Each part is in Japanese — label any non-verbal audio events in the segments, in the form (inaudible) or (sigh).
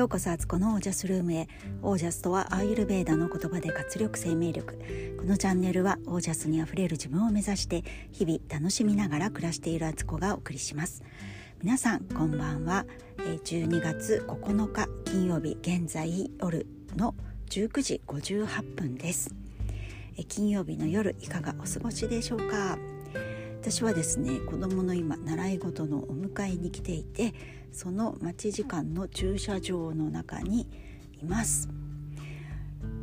ようこそアツコのオージャスルームへ。オージャスとはアーユルベーダの言葉で活力生命力。このチャンネルはオージャスにあふれる自分を目指して日々楽しみながら暮らしているアツコがお送りします。皆さんこんばんは。12月9日金曜日現在夜の19時58分です。金曜日の夜いかがお過ごしでしょうか？私はですね子供の今習い事のお迎えに来ていてその待ち時間の駐車場の中にいます。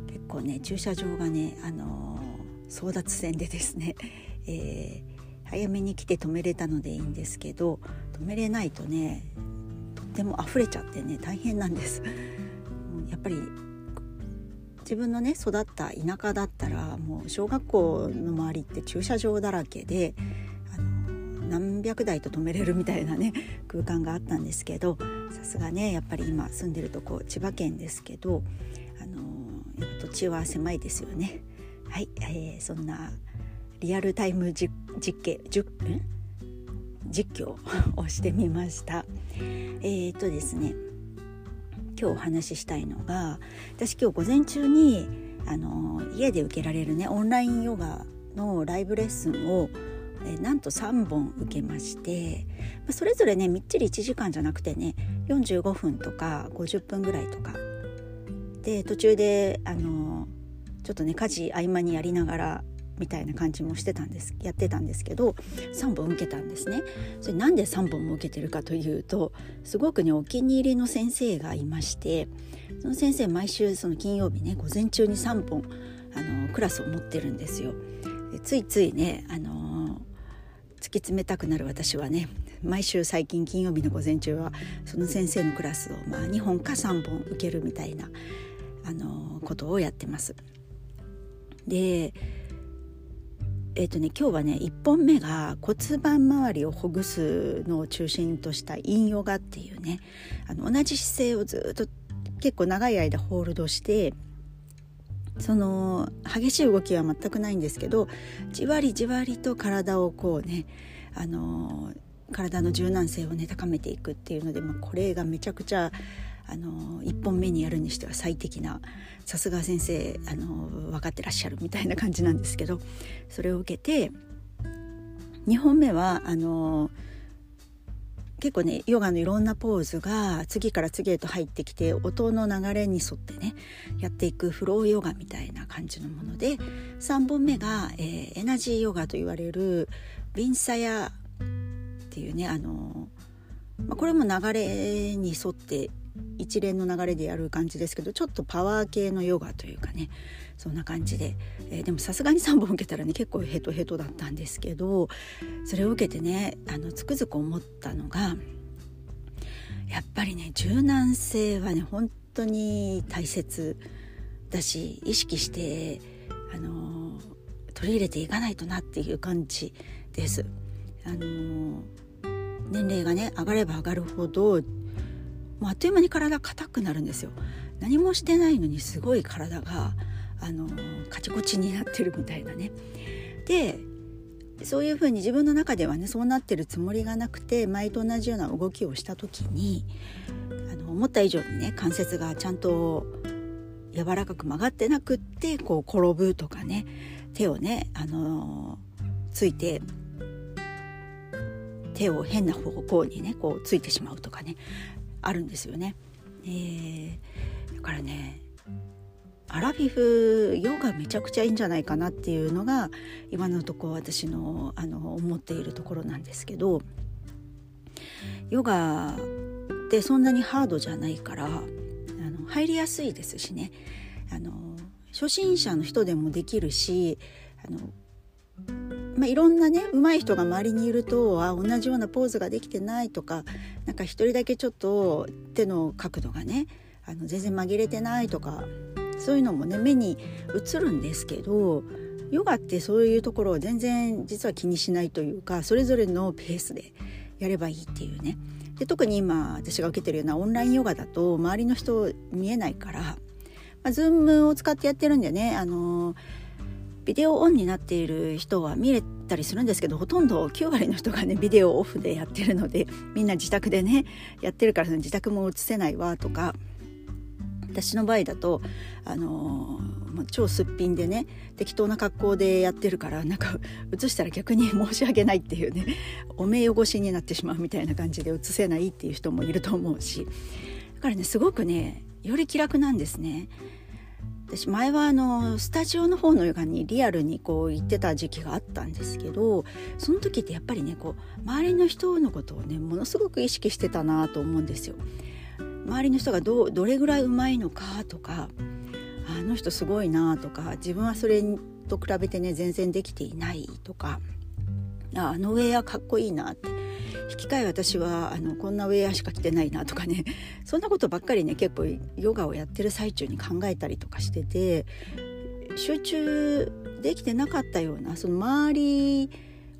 結構ね駐車場がねあのー、争奪戦でですね、(laughs) えー、早めに来て止めれたのでいいんですけど止めれないとねとっても溢れちゃってね大変なんです。やっぱり自分のね育った田舎だったらもう小学校の周りって駐車場だらけで何百台と止めれるみたいなね空間があったんですけどさすがねやっぱり今住んでるとこ千葉県ですけど、あのー、土地は狭いですよね。はい、えー、そんなリアルタイム実実実況 (laughs) をしてみました。えー、っとですね今日お話ししたいのが私今日午前中にあの家で受けられるねオンラインヨガのライブレッスンをえなんと3本受けましてまそれぞれねみっちり1時間じゃなくてね45分とか50分ぐらいとかで途中であのちょっとね家事合間にやりながらみたいな感じもしてたんですやってたんですけど3本受けたんですね。それなんで3本も受けてるかというとすごくねお気に入りの先生がいましてその先生毎週その金曜日ね午前中に3本あのクラスを持ってるんですよ。でついついねあの突き詰めたくなる私はね毎週最近金曜日の午前中はその先生のクラスをまあ2本か3本受けるみたいなあのことをやってます。でえ、ー、とね今日はね1本目が骨盤周りをほぐすのを中心としたインヨガっていうねあの同じ姿勢をずっと結構長い間ホールドしてその激しい動きは全くないんですけどじわりじわりと体をこうねあの体の柔軟性をね高めていくっていうので、まあ、これがめちゃくちゃあの1本目にやるにしては最適なさすが先生あの分かってらっしゃるみたいな感じなんですけどそれを受けて2本目はあの結構ねヨガのいろんなポーズが次から次へと入ってきて音の流れに沿ってねやっていくフローヨガみたいな感じのもので3本目が、えー、エナジーヨガと言われるヴィンサヤっていうねあの、まあ、これも流れに沿って一連の流れでやる感じですけどちょっとパワー系のヨガというかねそんな感じで、えー、でもさすがに3本受けたらね結構ヘトヘトだったんですけどそれを受けてねあのつくづく思ったのがやっぱりね柔軟性はね本当に大切だし意識してあの取り入れていかないとなっていう感じです。あの年齢がね上がれば上がるほどもうあっという間に体硬くなるんですよ。何もしてないのにすごい体があのカチコチになってるみたいなね。でそういうふうに自分の中ではねそうなってるつもりがなくて前と同じような動きをした時にあの思った以上にね関節がちゃんと柔らかく曲がってなくってこう転ぶとかね手をねあのついて手を変な方向にねこうついてしまうとかね。あるんですよね。えー、だからねアラフィフヨガめちゃくちゃいいんじゃないかなっていうのが今のとこ私のあの思っているところなんですけどヨガってそんなにハードじゃないからあの入りやすいですしねあの初心者の人でもできるしあのまあ、いろんなね上手い人が周りにいるとあ同じようなポーズができてないとかなんか一人だけちょっと手の角度がねあの全然紛れてないとかそういうのもね目に映るんですけどヨガってそういうところを全然実は気にしないというかそれぞれのペースでやればいいっていうね。で特に今私が受けてるようなオンラインヨガだと周りの人見えないから、まあ、ズームを使ってやってるんでねあのービデオオンになっている人は見れたりするんですけどほとんど9割の人がね (laughs) ビデオオフでやってるので (laughs) みんな自宅でね (laughs) やってるから自宅も映せないわとか私の場合だとあのー、超すっぴんでね適当な格好でやってるからなんか映したら逆に申し訳ないっていうねお目汚しになってしまうみたいな感じで映せないっていう人もいると思うしだからねすごくねより気楽なんですね。私前はあのスタジオの方のヨガにリアルにこう行ってた時期があったんですけどその時ってやっぱりねこう周りの人のことをねものすごく意識してたなと思うんですよ。周りの人がどどれぐらいうまいのかとかあの人すごいなとか自分はそれと比べてね全然できていないとかあのウェアかっこいいなって引き換え私はあのこんなウェアしか着てないなとかね (laughs) そんなことばっかりね結構ヨガをやってる最中に考えたりとかしてて集中できてなかったようなその周り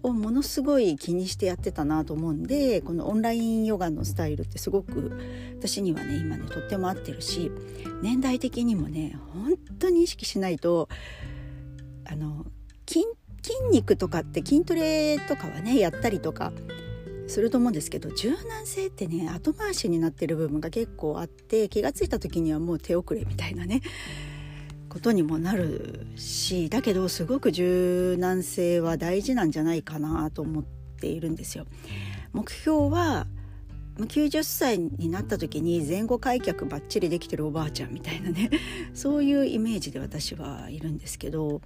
をものすごい気にしてやってたなと思うんでこのオンラインヨガのスタイルってすごく私にはね今ねとっても合ってるし年代的にもね本当に意識しないとあの筋筋肉とかって筋トレとかはねやったりとかすると思うんですけど柔軟性ってね後回しになってる部分が結構あって気が付いた時にはもう手遅れみたいなねことにもなるしだけどすごく柔軟性は大事なんじゃないかなと思っているんですよ。目標は90歳になった時に前後開脚ばっちりできてるおばあちゃんみたいなねそういうイメージで私はいるんですけど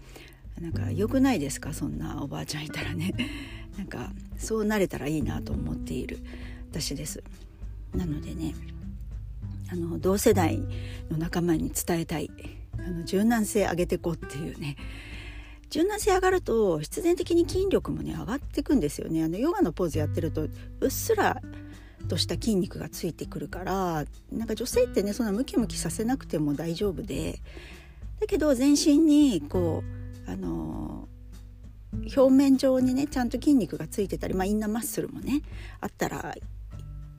なんか良くないですか？そんなおばあちゃんいたらね。(laughs) なんかそうなれたらいいなと思っている。私です。なのでねあの同世代の仲間に伝えたい。あの柔軟性上げてこうっていうね。柔軟性上がると必然的に筋力もね上がっていくんですよね。あのヨガのポーズやってるとうっすらとした筋肉がついてくるからなんか女性ってねそんなムキムキさせなくても大丈夫で。だけど全身にこうあの表面上にねちゃんと筋肉がついてたり、まあ、インナーマッスルもねあったら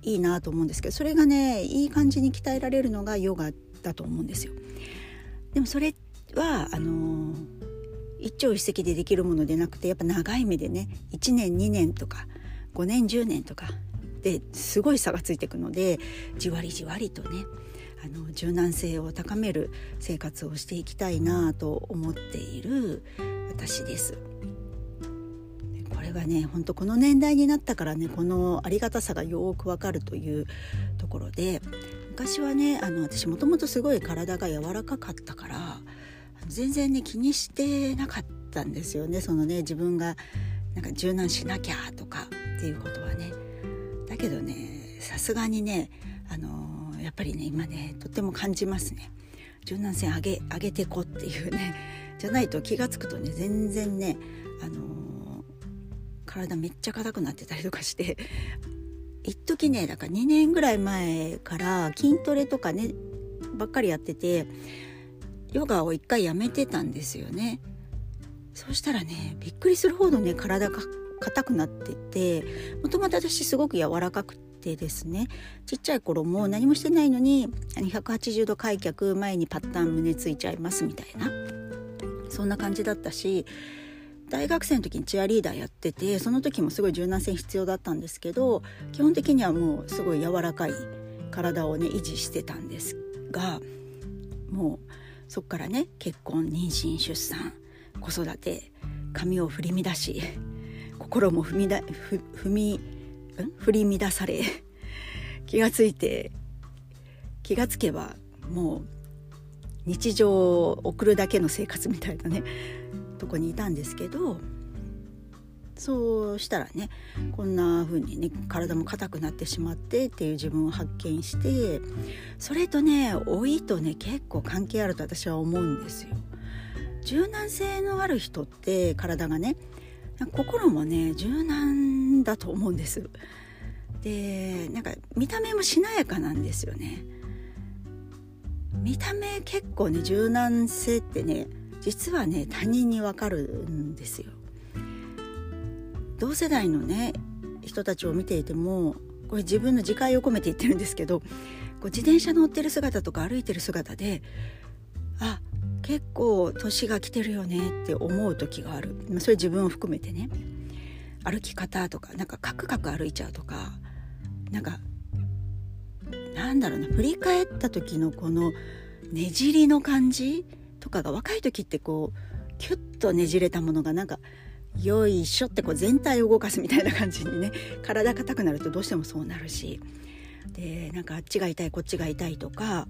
いいなと思うんですけどそれがねいい感じに鍛えられるのがヨガだと思うんですよ。でもそれはあの一朝一夕でできるものでなくてやっぱ長い目でね1年2年とか5年10年とかですごい差がついていくのでじわりじわりとねあの柔軟性を高める生活をしていきたいなと思っている私です。これがね本当この年代になったからねこのありがたさがよくわかるというところで昔はねあの私もともとすごい体が柔らかかったから全然ね気にしてなかったんですよねそのね自分がなんか柔軟しなきゃとかっていうことはね。だけどねさすがにねあのやっぱりね今ねとっても感じますね。柔軟性上げ上げてこっていうね (laughs) じゃないと気が付くとね全然ねあの体めっちゃ硬くなってたりとかして (laughs) 一時ねだから2年ぐらい前から筋トレとかねばっかりやっててヨガを一回やめてたんですよねそしたらねびっくりするほどね体が硬くなっててもともと私すごく柔らかくてですねちっちゃい頃も何もしてないのに180度開脚前にパッタン胸ついちゃいますみたいな。そんな感じだったし大学生の時にチアリーダーやっててその時もすごい柔軟性必要だったんですけど基本的にはもうすごい柔らかい体をね維持してたんですがもうそっからね結婚妊娠出産子育て髪を振り乱し心も踏みだふ踏み振り乱され (laughs) 気がついて気がつけばもう日常を送るだけの生活みたいなねとこにいたんですけどそうしたらねこんな風にね体も硬くなってしまってっていう自分を発見してそれとね老いとね結構関係あると私は思うんですよ。柔軟性のある人って体がね心もね柔軟だと思うんです。でなんか見た目もしなやかなんですよね。見た目結構ね柔軟性ってね実はね他人にわかるんですよ。同世代のね人たちを見ていてもこれ自分の自戒を込めて言ってるんですけどこう自転車乗ってる姿とか歩いてる姿であ結構年が来てるよねって思う時がある、ま、それ自分を含めてね歩き方とかなんかカクカク歩いちゃうとかなんかなんだろうな振り返った時のこのねじりの感じとかが若い時ってこうキュッとねじれたものがなんかよいしょってこう全体を動かすみたいな感じにね (laughs) 体硬くなるとどうしてもそうなるしでなんかあっちが痛いこっちが痛いとか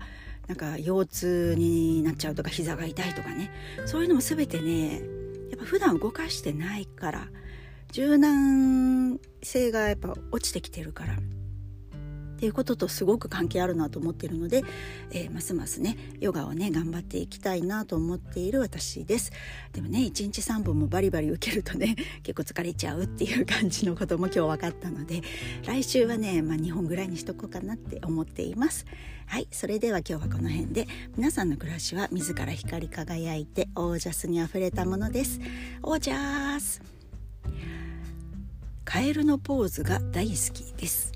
なんか腰痛になっちゃうとか膝が痛いとかねそういうのも全てねやっぱ普段動かしてないから柔軟性がやっぱ落ちてきてるから。っていうこととすごく関係あるなと思ってるので、えー、ますますねヨガをね頑張っていきたいなと思っている私です。でもね1日3本もバリバリ受けるとね (laughs) 結構疲れちゃうっていう感じのことも今日分かったので来週はね、まあ、2本ぐらいにしとこうかなって思っています。はいそれでは今日はこの辺で皆さんの暮らしは自ら光り輝いてオージャスにあふれたものです。オージャス。カエルのポーズが大好きです。